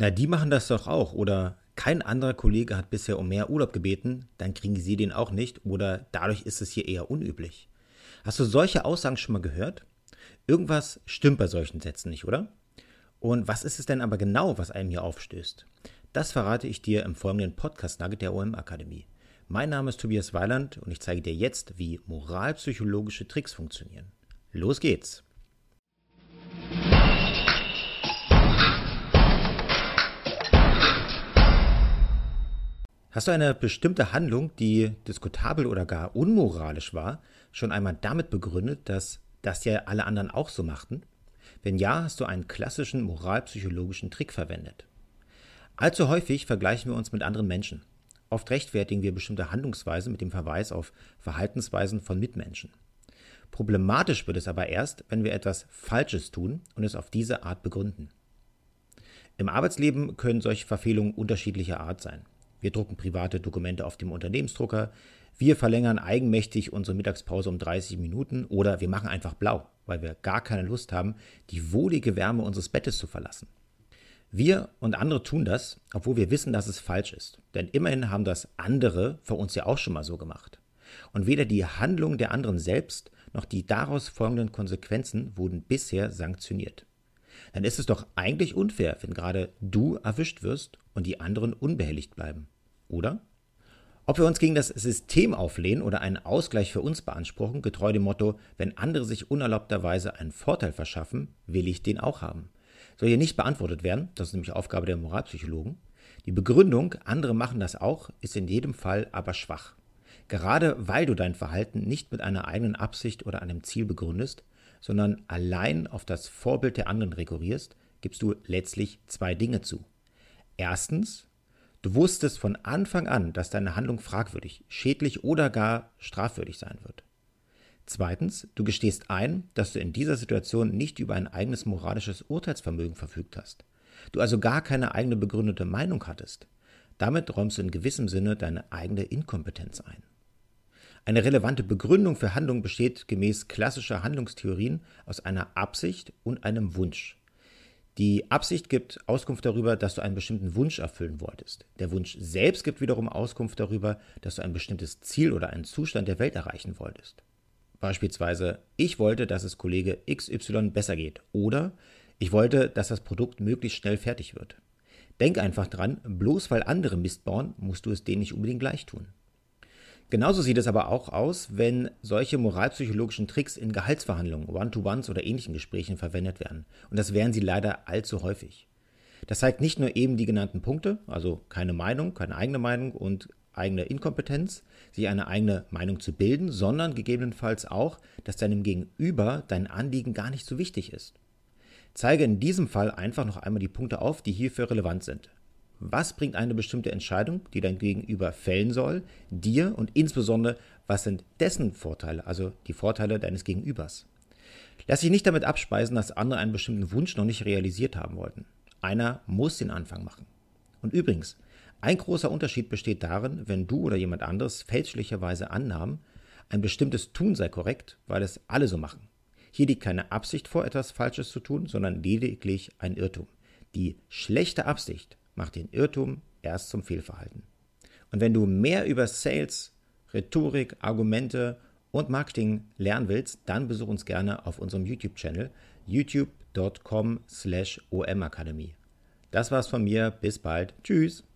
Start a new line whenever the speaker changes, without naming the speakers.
Na, die machen das doch auch. Oder kein anderer Kollege hat bisher um mehr Urlaub gebeten, dann kriegen sie den auch nicht. Oder dadurch ist es hier eher unüblich. Hast du solche Aussagen schon mal gehört? Irgendwas stimmt bei solchen Sätzen nicht, oder? Und was ist es denn aber genau, was einem hier aufstößt? Das verrate ich dir im folgenden Podcast-Nugget der OM Akademie. Mein Name ist Tobias Weiland und ich zeige dir jetzt, wie moralpsychologische Tricks funktionieren. Los geht's! Hast du eine bestimmte Handlung, die diskutabel oder gar unmoralisch war, schon einmal damit begründet, dass das ja alle anderen auch so machten? Wenn ja, hast du einen klassischen moralpsychologischen Trick verwendet. Allzu häufig vergleichen wir uns mit anderen Menschen. Oft rechtfertigen wir bestimmte Handlungsweisen mit dem Verweis auf Verhaltensweisen von Mitmenschen. Problematisch wird es aber erst, wenn wir etwas Falsches tun und es auf diese Art begründen. Im Arbeitsleben können solche Verfehlungen unterschiedlicher Art sein. Wir drucken private Dokumente auf dem Unternehmensdrucker. Wir verlängern eigenmächtig unsere Mittagspause um 30 Minuten oder wir machen einfach blau, weil wir gar keine Lust haben, die wohlige Wärme unseres Bettes zu verlassen. Wir und andere tun das, obwohl wir wissen, dass es falsch ist. Denn immerhin haben das andere vor uns ja auch schon mal so gemacht. Und weder die Handlung der anderen selbst noch die daraus folgenden Konsequenzen wurden bisher sanktioniert dann ist es doch eigentlich unfair, wenn gerade du erwischt wirst und die anderen unbehelligt bleiben. Oder? Ob wir uns gegen das System auflehnen oder einen Ausgleich für uns beanspruchen, getreu dem Motto, wenn andere sich unerlaubterweise einen Vorteil verschaffen, will ich den auch haben. Soll hier nicht beantwortet werden, das ist nämlich Aufgabe der Moralpsychologen. Die Begründung, andere machen das auch, ist in jedem Fall aber schwach. Gerade weil du dein Verhalten nicht mit einer eigenen Absicht oder einem Ziel begründest, sondern allein auf das Vorbild der anderen rekurrierst, gibst du letztlich zwei Dinge zu. Erstens, du wusstest von Anfang an, dass deine Handlung fragwürdig, schädlich oder gar strafwürdig sein wird. Zweitens, du gestehst ein, dass du in dieser Situation nicht über ein eigenes moralisches Urteilsvermögen verfügt hast. Du also gar keine eigene begründete Meinung hattest. Damit räumst du in gewissem Sinne deine eigene Inkompetenz ein. Eine relevante Begründung für Handlung besteht gemäß klassischer Handlungstheorien aus einer Absicht und einem Wunsch. Die Absicht gibt Auskunft darüber, dass du einen bestimmten Wunsch erfüllen wolltest. Der Wunsch selbst gibt wiederum Auskunft darüber, dass du ein bestimmtes Ziel oder einen Zustand der Welt erreichen wolltest. Beispielsweise, ich wollte, dass es Kollege XY besser geht oder ich wollte, dass das Produkt möglichst schnell fertig wird. Denk einfach dran, bloß weil andere Mist bauen, musst du es denen nicht unbedingt gleich tun. Genauso sieht es aber auch aus, wenn solche moralpsychologischen Tricks in Gehaltsverhandlungen, One-to-Ones oder ähnlichen Gesprächen verwendet werden. Und das wären sie leider allzu häufig. Das zeigt nicht nur eben die genannten Punkte, also keine Meinung, keine eigene Meinung und eigene Inkompetenz, sich eine eigene Meinung zu bilden, sondern gegebenenfalls auch, dass deinem Gegenüber dein Anliegen gar nicht so wichtig ist. Zeige in diesem Fall einfach noch einmal die Punkte auf, die hierfür relevant sind. Was bringt eine bestimmte Entscheidung, die dein Gegenüber fällen soll, dir und insbesondere, was sind dessen Vorteile, also die Vorteile deines Gegenübers? Lass dich nicht damit abspeisen, dass andere einen bestimmten Wunsch noch nicht realisiert haben wollten. Einer muss den Anfang machen. Und übrigens, ein großer Unterschied besteht darin, wenn du oder jemand anderes fälschlicherweise annahm, ein bestimmtes Tun sei korrekt, weil es alle so machen. Hier liegt keine Absicht vor, etwas Falsches zu tun, sondern lediglich ein Irrtum. Die schlechte Absicht macht den Irrtum erst zum Fehlverhalten. Und wenn du mehr über Sales, Rhetorik, Argumente und Marketing lernen willst, dann besuch uns gerne auf unserem YouTube-Channel youtube.com slash omakademie. Das war's von mir, bis bald, tschüss!